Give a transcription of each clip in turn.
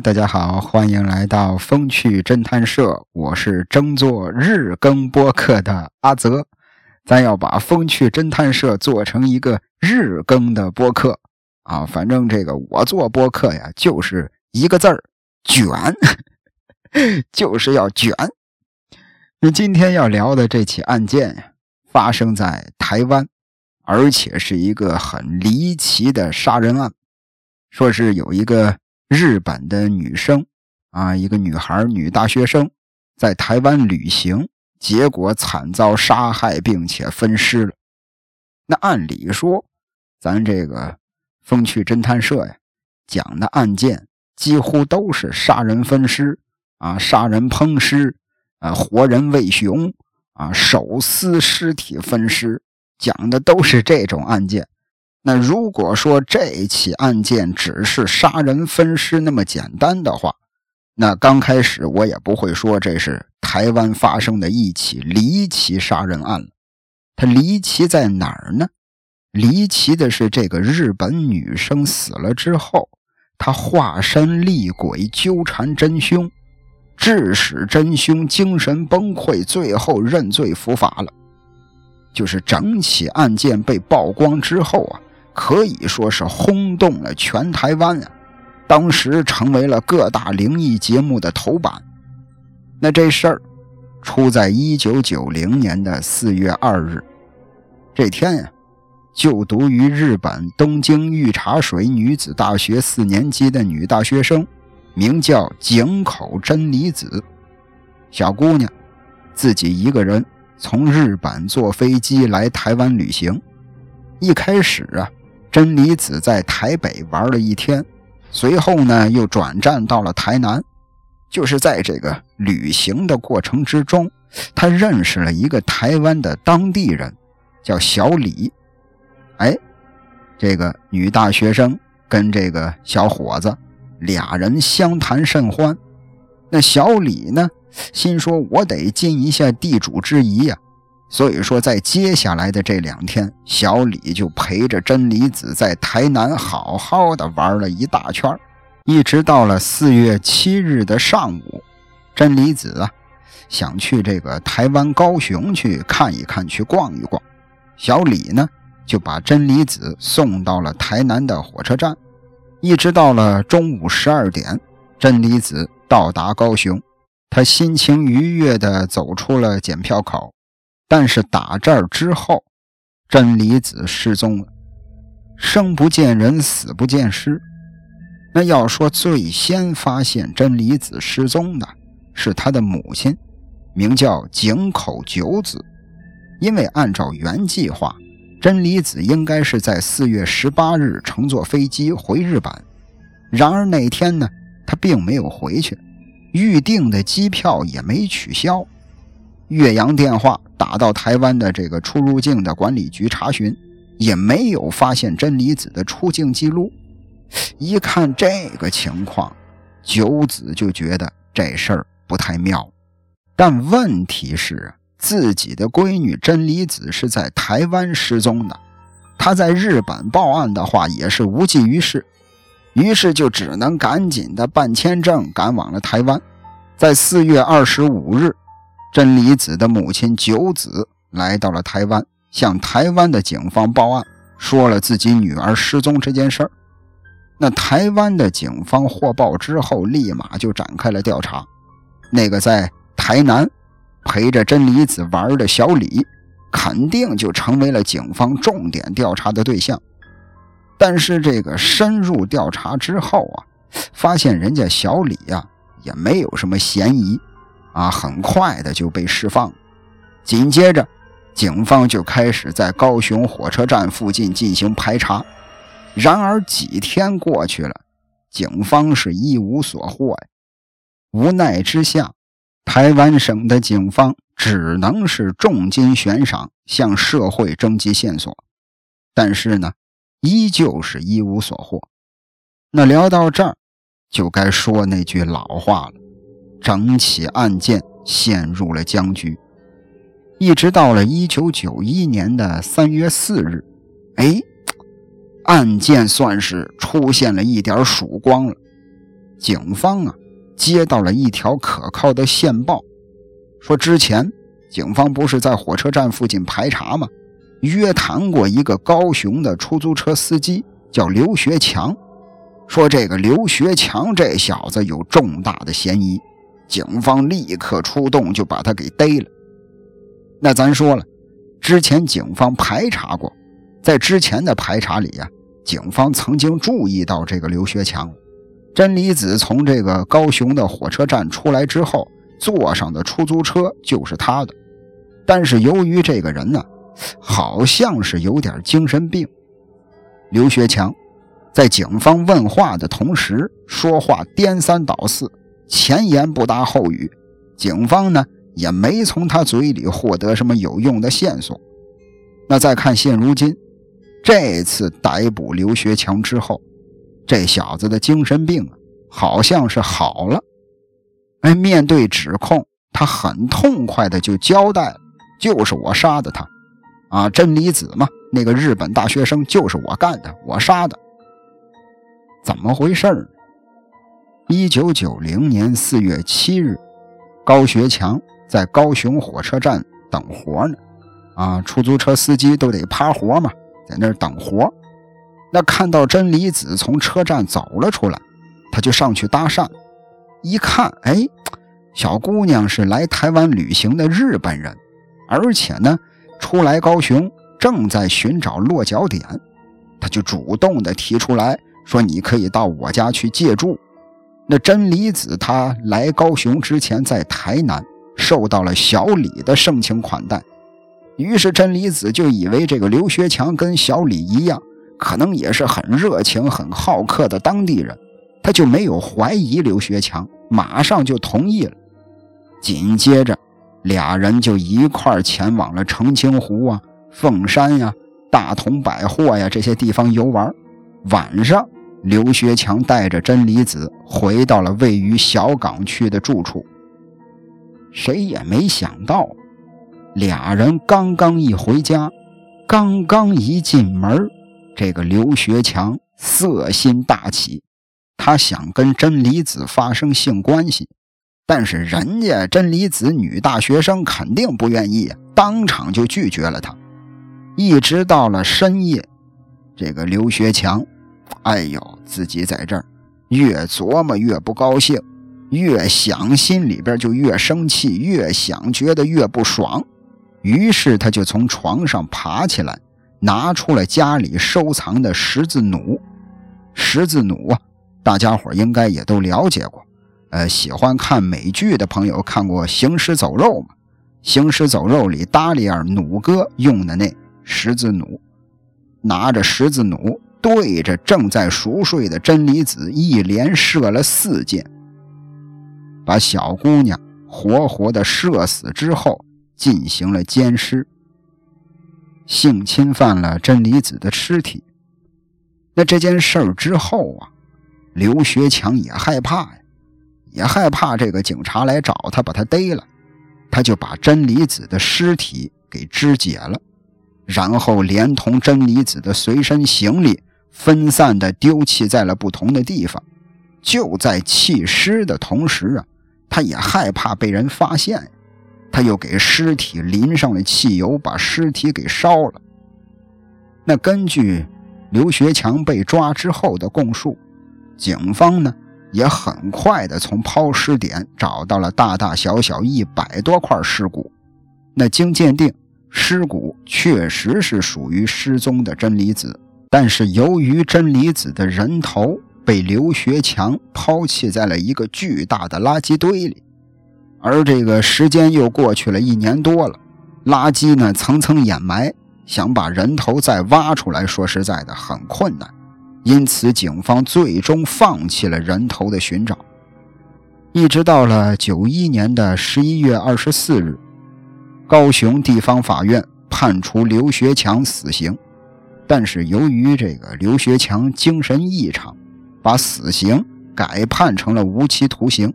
大家好，欢迎来到风趣侦探社，我是争做日更播客的阿泽，咱要把风趣侦探社做成一个日更的播客啊！反正这个我做播客呀，就是一个字儿卷，就是要卷。那今天要聊的这起案件，发生在台湾，而且是一个很离奇的杀人案，说是有一个。日本的女生啊，一个女孩，女大学生，在台湾旅行，结果惨遭杀害，并且分尸了。那按理说，咱这个风趣侦探社呀，讲的案件几乎都是杀人分尸啊，杀人烹尸啊，活人喂熊啊，手撕尸体分尸，讲的都是这种案件。那如果说这起案件只是杀人分尸那么简单的话，那刚开始我也不会说这是台湾发生的一起离奇杀人案了。它离奇在哪儿呢？离奇的是这个日本女生死了之后，她化身厉鬼纠缠真凶，致使真凶精神崩溃，最后认罪伏法了。就是整起案件被曝光之后啊。可以说是轰动了全台湾啊！当时成为了各大灵异节目的头版。那这事儿出在一九九零年的四月二日，这天呀，就读于日本东京御茶水女子大学四年级的女大学生，名叫井口真理子。小姑娘自己一个人从日本坐飞机来台湾旅行，一开始啊。真理子在台北玩了一天，随后呢又转战到了台南。就是在这个旅行的过程之中，他认识了一个台湾的当地人，叫小李。哎，这个女大学生跟这个小伙子俩人相谈甚欢。那小李呢，心说：“我得尽一下地主之谊呀。”所以说，在接下来的这两天，小李就陪着真理子在台南好好的玩了一大圈一直到了四月七日的上午，真理子啊想去这个台湾高雄去看一看，去逛一逛。小李呢就把真理子送到了台南的火车站，一直到了中午十二点，真理子到达高雄，他心情愉悦地走出了检票口。但是打这儿之后，真理子失踪了，生不见人，死不见尸。那要说最先发现真理子失踪的是他的母亲，名叫井口九子。因为按照原计划，真理子应该是在四月十八日乘坐飞机回日本。然而那天呢，他并没有回去，预定的机票也没取消。岳阳电话打到台湾的这个出入境的管理局查询，也没有发现真理子的出境记录。一看这个情况，九子就觉得这事儿不太妙。但问题是，自己的闺女真理子是在台湾失踪的，她在日本报案的话也是无济于事，于是就只能赶紧的办签证，赶往了台湾。在四月二十五日。真理子的母亲九子来到了台湾，向台湾的警方报案，说了自己女儿失踪这件事儿。那台湾的警方获报之后，立马就展开了调查。那个在台南陪着真理子玩的小李，肯定就成为了警方重点调查的对象。但是这个深入调查之后啊，发现人家小李呀也没有什么嫌疑。啊，很快的就被释放。紧接着，警方就开始在高雄火车站附近进行排查。然而几天过去了，警方是一无所获呀。无奈之下，台湾省的警方只能是重金悬赏，向社会征集线索。但是呢，依旧是一无所获。那聊到这儿，就该说那句老话了。整起案件陷入了僵局，一直到了一九九一年的三月四日，哎，案件算是出现了一点曙光了。警方啊接到了一条可靠的线报，说之前警方不是在火车站附近排查吗？约谈过一个高雄的出租车司机，叫刘学强，说这个刘学强这小子有重大的嫌疑，警方立刻出动就把他给逮了。那咱说了，之前警方排查过，在之前的排查里呀，警方曾经注意到这个刘学强，真理子从这个高雄的火车站出来之后，坐上的出租车就是他的，但是由于这个人呢。好像是有点精神病。刘学强在警方问话的同时，说话颠三倒四，前言不搭后语。警方呢也没从他嘴里获得什么有用的线索。那再看现如今，这次逮捕刘学强之后，这小子的精神病好像是好了。哎，面对指控，他很痛快的就交代了：“就是我杀的他。”啊，真理子嘛，那个日本大学生就是我干的，我杀的。怎么回事儿？一九九零年四月七日，高学强在高雄火车站等活呢。啊，出租车司机都得趴活嘛，在那儿等活。那看到真理子从车站走了出来，他就上去搭讪。一看，哎，小姑娘是来台湾旅行的日本人，而且呢。初来高雄，正在寻找落脚点，他就主动的提出来说：“你可以到我家去借住。”那真理子他来高雄之前，在台南受到了小李的盛情款待，于是真理子就以为这个刘学强跟小李一样，可能也是很热情、很好客的当地人，他就没有怀疑刘学强，马上就同意了。紧接着。俩人就一块前往了澄清湖啊、凤山呀、大同百货呀这些地方游玩。晚上，刘学强带着真理子回到了位于小港区的住处。谁也没想到，俩人刚刚一回家，刚刚一进门，这个刘学强色心大起，他想跟真理子发生性关系。但是人家真理子女大学生肯定不愿意，当场就拒绝了他。一直到了深夜，这个刘学强，哎呦，自己在这儿越琢磨越不高兴，越想心里边就越生气，越想觉得越不爽。于是他就从床上爬起来，拿出了家里收藏的十字弩。十字弩啊，大家伙应该也都了解过。呃，喜欢看美剧的朋友看过《行尸走肉》吗？《行尸走肉》里达里尔弩哥用的那十字弩，拿着十字弩对着正在熟睡的真理子一连射了四箭，把小姑娘活活的射死之后，进行了奸尸，性侵犯了真理子的尸体。那这件事儿之后啊，刘学强也害怕呀。也害怕这个警察来找他，把他逮了，他就把真理子的尸体给肢解了，然后连同真理子的随身行李分散的丢弃在了不同的地方。就在弃尸的同时啊，他也害怕被人发现，他又给尸体淋上了汽油，把尸体给烧了。那根据刘学强被抓之后的供述，警方呢？也很快的从抛尸点找到了大大小小一百多块尸骨，那经鉴定，尸骨确实是属于失踪的真理子，但是由于真理子的人头被刘学强抛弃在了一个巨大的垃圾堆里，而这个时间又过去了一年多了，垃圾呢层层掩埋，想把人头再挖出来，说实在的很困难。因此，警方最终放弃了人头的寻找。一直到了九一年的十一月二十四日，高雄地方法院判处刘学强死刑，但是由于这个刘学强精神异常，把死刑改判成了无期徒刑。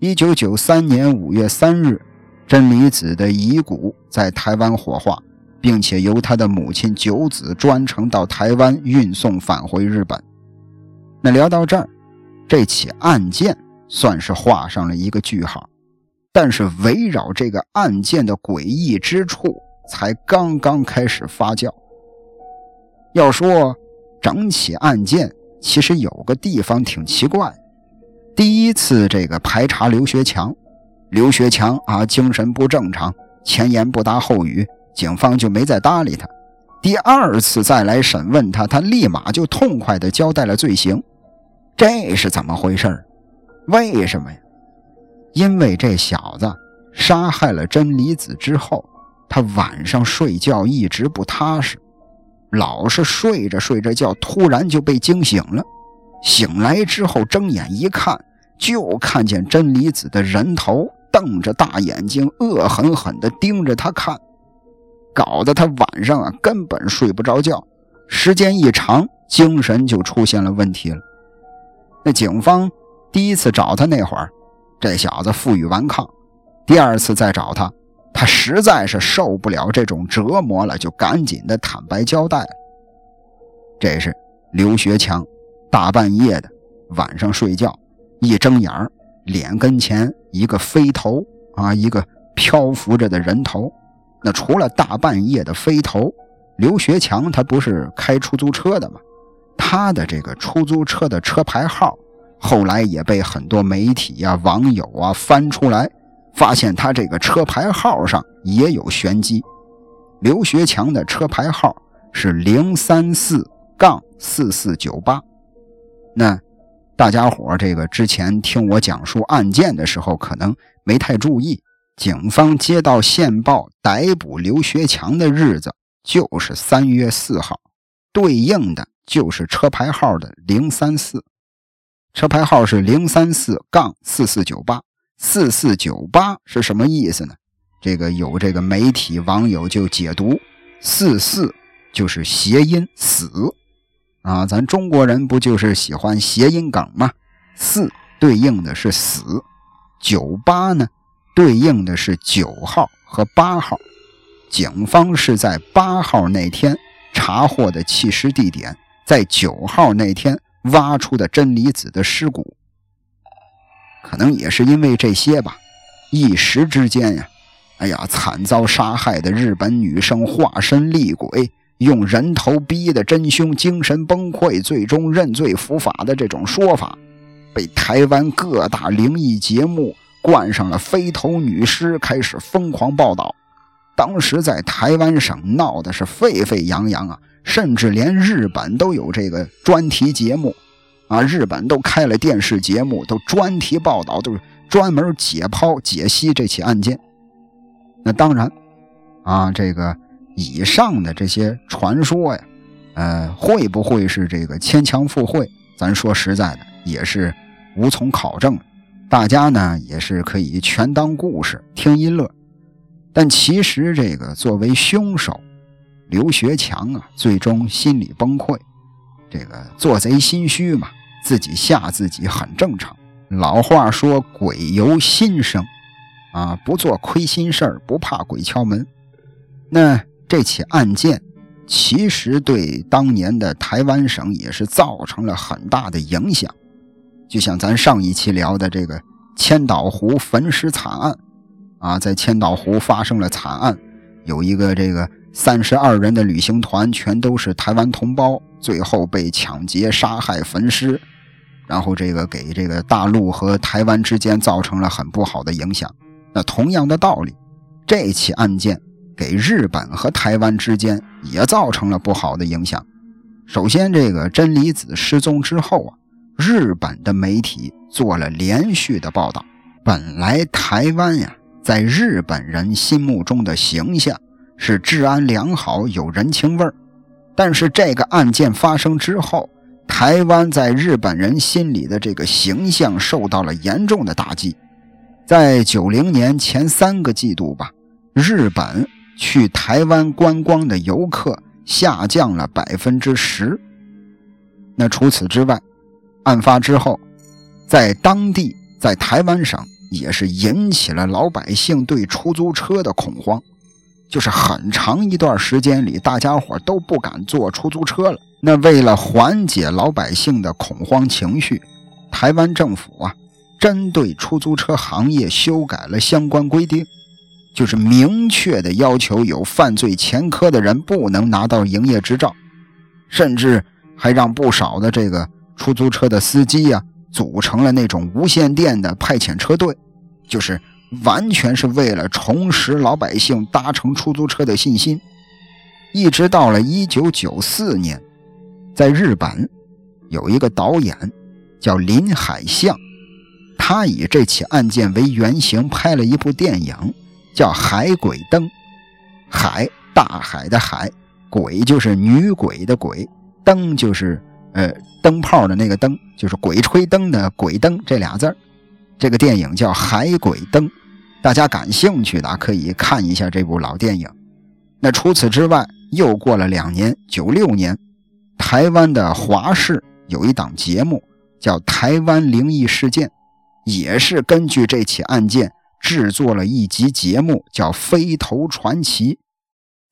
一九九三年五月三日，真理子的遗骨在台湾火化。并且由他的母亲九子专程到台湾运送返回日本。那聊到这儿，这起案件算是画上了一个句号。但是围绕这个案件的诡异之处才刚刚开始发酵。要说整起案件，其实有个地方挺奇怪。第一次这个排查刘学强，刘学强啊精神不正常，前言不搭后语，警方就没再搭理他。第二次再来审问他，他立马就痛快地交代了罪行。这是怎么回事为什么呀？因为这小子杀害了真理子之后，他晚上睡觉一直不踏实，老是睡着睡着觉，突然就被惊醒了。醒来之后睁眼一看，就看见真理子的人头瞪着大眼睛，恶狠狠地盯着他看，搞得他晚上啊根本睡不着觉。时间一长，精神就出现了问题了。那警方第一次找他那会儿。这小子负隅顽抗，第二次再找他，他实在是受不了这种折磨了，就赶紧的坦白交代了。这是刘学强，大半夜的晚上睡觉，一睁眼儿脸跟前一个飞头啊，一个漂浮着的人头。那除了大半夜的飞头，刘学强他不是开出租车的吗？他的这个出租车的车牌号。后来也被很多媒体呀、网友啊翻出来，发现他这个车牌号上也有玄机。刘学强的车牌号是零三四杠四四九八。那大家伙这个之前听我讲述案件的时候，可能没太注意，警方接到线报逮捕刘学强的日子就是三月四号，对应的就是车牌号的零三四。车牌号是零三四杠四四九八，四四九八是什么意思呢？这个有这个媒体网友就解读，四四就是谐音死啊，咱中国人不就是喜欢谐音梗吗？四对应的是死，九八呢对应的是九号和八号，警方是在八号那天查获的弃尸地点，在九号那天。挖出的真理子的尸骨，可能也是因为这些吧。一时之间呀，哎呀，惨遭杀害的日本女生化身厉鬼，用人头逼的真凶精神崩溃，最终认罪伏法的这种说法，被台湾各大灵异节目冠上了“飞头女尸”，开始疯狂报道。当时在台湾省闹的是沸沸扬扬啊。甚至连日本都有这个专题节目，啊，日本都开了电视节目，都专题报道，都是专门解剖解析这起案件。那当然，啊，这个以上的这些传说呀，呃，会不会是这个牵强附会？咱说实在的，也是无从考证。大家呢也是可以全当故事听一乐。但其实这个作为凶手。刘学强啊，最终心理崩溃，这个做贼心虚嘛，自己吓自己很正常。老话说“鬼由心生”，啊，不做亏心事儿，不怕鬼敲门。那这起案件其实对当年的台湾省也是造成了很大的影响，就像咱上一期聊的这个千岛湖焚尸惨案，啊，在千岛湖发生了惨案，有一个这个。三十二人的旅行团全都是台湾同胞，最后被抢劫、杀害、焚尸，然后这个给这个大陆和台湾之间造成了很不好的影响。那同样的道理，这起案件给日本和台湾之间也造成了不好的影响。首先，这个真理子失踪之后啊，日本的媒体做了连续的报道。本来台湾呀，在日本人心目中的形象。是治安良好、有人情味儿，但是这个案件发生之后，台湾在日本人心里的这个形象受到了严重的打击。在九零年前三个季度吧，日本去台湾观光的游客下降了百分之十。那除此之外，案发之后，在当地，在台湾省也是引起了老百姓对出租车的恐慌。就是很长一段时间里，大家伙都不敢坐出租车了。那为了缓解老百姓的恐慌情绪，台湾政府啊，针对出租车行业修改了相关规定，就是明确的要求有犯罪前科的人不能拿到营业执照，甚至还让不少的这个出租车的司机呀，组成了那种无线电的派遣车队，就是完全是为了重拾老百姓搭乘出租车的信心。一直到了一九九四年，在日本有一个导演。叫林海象，他以这起案件为原型拍了一部电影，叫《海鬼灯》。海，大海的海；鬼就是女鬼的鬼；灯就是呃灯泡的那个灯，就是鬼吹灯的鬼灯这俩字这个电影叫《海鬼灯》，大家感兴趣的可以看一下这部老电影。那除此之外，又过了两年，九六年，台湾的华视有一档节目。叫台湾灵异事件，也是根据这起案件制作了一集节目，叫《飞头传奇》。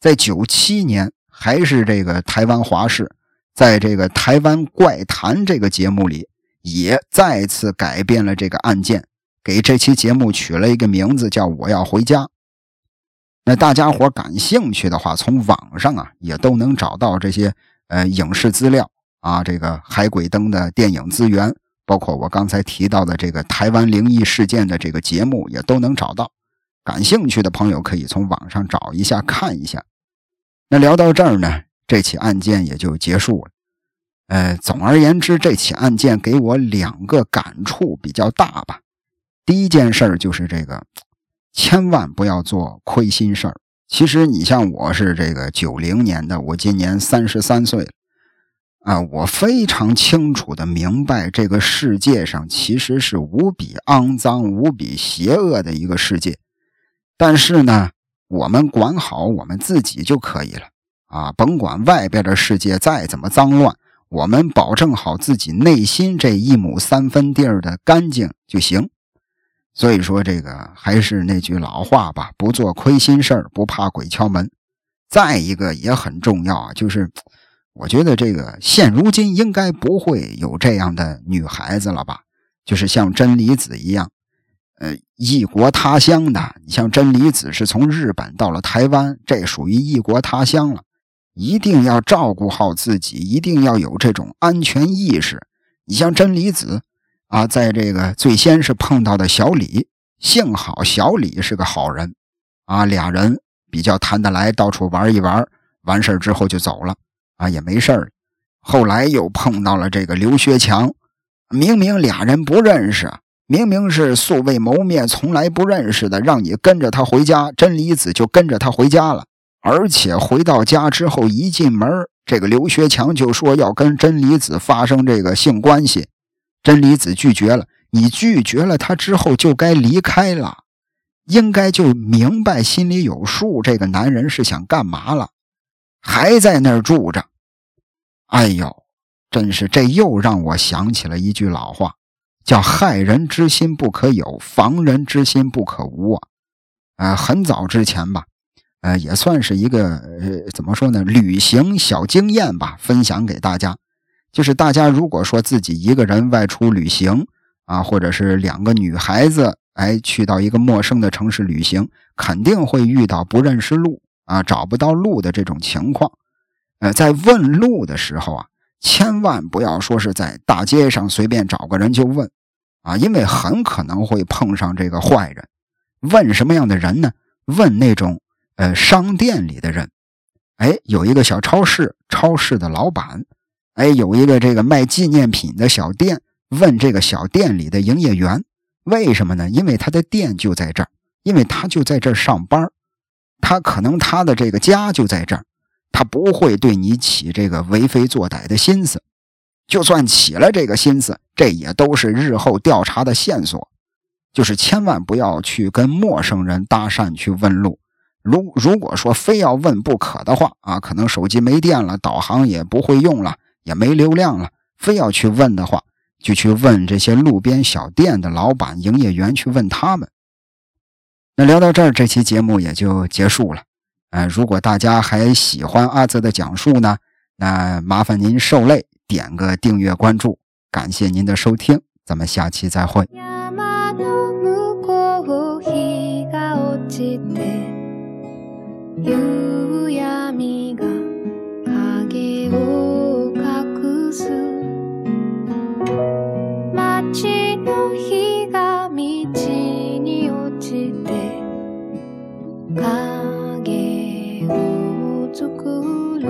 在九七年，还是这个台湾华视，在这个《台湾怪谈》这个节目里，也再次改变了这个案件，给这期节目取了一个名字，叫《我要回家》。那大家伙感兴趣的话，从网上啊也都能找到这些呃影视资料。啊，这个海鬼灯的电影资源，包括我刚才提到的这个台湾灵异事件的这个节目，也都能找到。感兴趣的朋友可以从网上找一下看一下。那聊到这儿呢，这起案件也就结束了。呃，总而言之，这起案件给我两个感触比较大吧。第一件事儿就是这个，千万不要做亏心事儿。其实你像我是这个九零年的，我今年三十三岁了。啊，我非常清楚的明白，这个世界上其实是无比肮脏、无比邪恶的一个世界。但是呢，我们管好我们自己就可以了啊，甭管外边的世界再怎么脏乱，我们保证好自己内心这一亩三分地儿的干净就行。所以说，这个还是那句老话吧，不做亏心事儿，不怕鬼敲门。再一个也很重要啊，就是。我觉得这个现如今应该不会有这样的女孩子了吧？就是像真理子一样，呃，异国他乡的。你像真理子是从日本到了台湾，这属于异国他乡了，一定要照顾好自己，一定要有这种安全意识。你像真理子啊，在这个最先是碰到的小李，幸好小李是个好人啊，俩人比较谈得来，到处玩一玩，完事之后就走了。啊，也没事。后来又碰到了这个刘学强，明明俩人不认识，明明是素未谋面、从来不认识的，让你跟着他回家，真理子就跟着他回家了。而且回到家之后，一进门，这个刘学强就说要跟真理子发生这个性关系，真理子拒绝了。你拒绝了他之后，就该离开了，应该就明白心里有数，这个男人是想干嘛了，还在那儿住着。哎呦，真是这又让我想起了一句老话，叫“害人之心不可有，防人之心不可无”啊。呃，很早之前吧，呃，也算是一个呃，怎么说呢，旅行小经验吧，分享给大家。就是大家如果说自己一个人外出旅行啊，或者是两个女孩子哎去到一个陌生的城市旅行，肯定会遇到不认识路啊，找不到路的这种情况。呃，在问路的时候啊，千万不要说是在大街上随便找个人就问，啊，因为很可能会碰上这个坏人。问什么样的人呢？问那种呃商店里的人。哎，有一个小超市，超市的老板。哎，有一个这个卖纪念品的小店，问这个小店里的营业员。为什么呢？因为他的店就在这儿，因为他就在这儿上班，他可能他的这个家就在这儿。他不会对你起这个为非作歹的心思，就算起了这个心思，这也都是日后调查的线索。就是千万不要去跟陌生人搭讪去问路。如如果说非要问不可的话啊，可能手机没电了，导航也不会用了，也没流量了，非要去问的话，就去问这些路边小店的老板、营业员去问他们。那聊到这儿，这期节目也就结束了。呃，如果大家还喜欢阿泽的讲述呢，那麻烦您受累点个订阅关注，感谢您的收听。咱们下期再会。ま街の日が道に落ちて影を作る。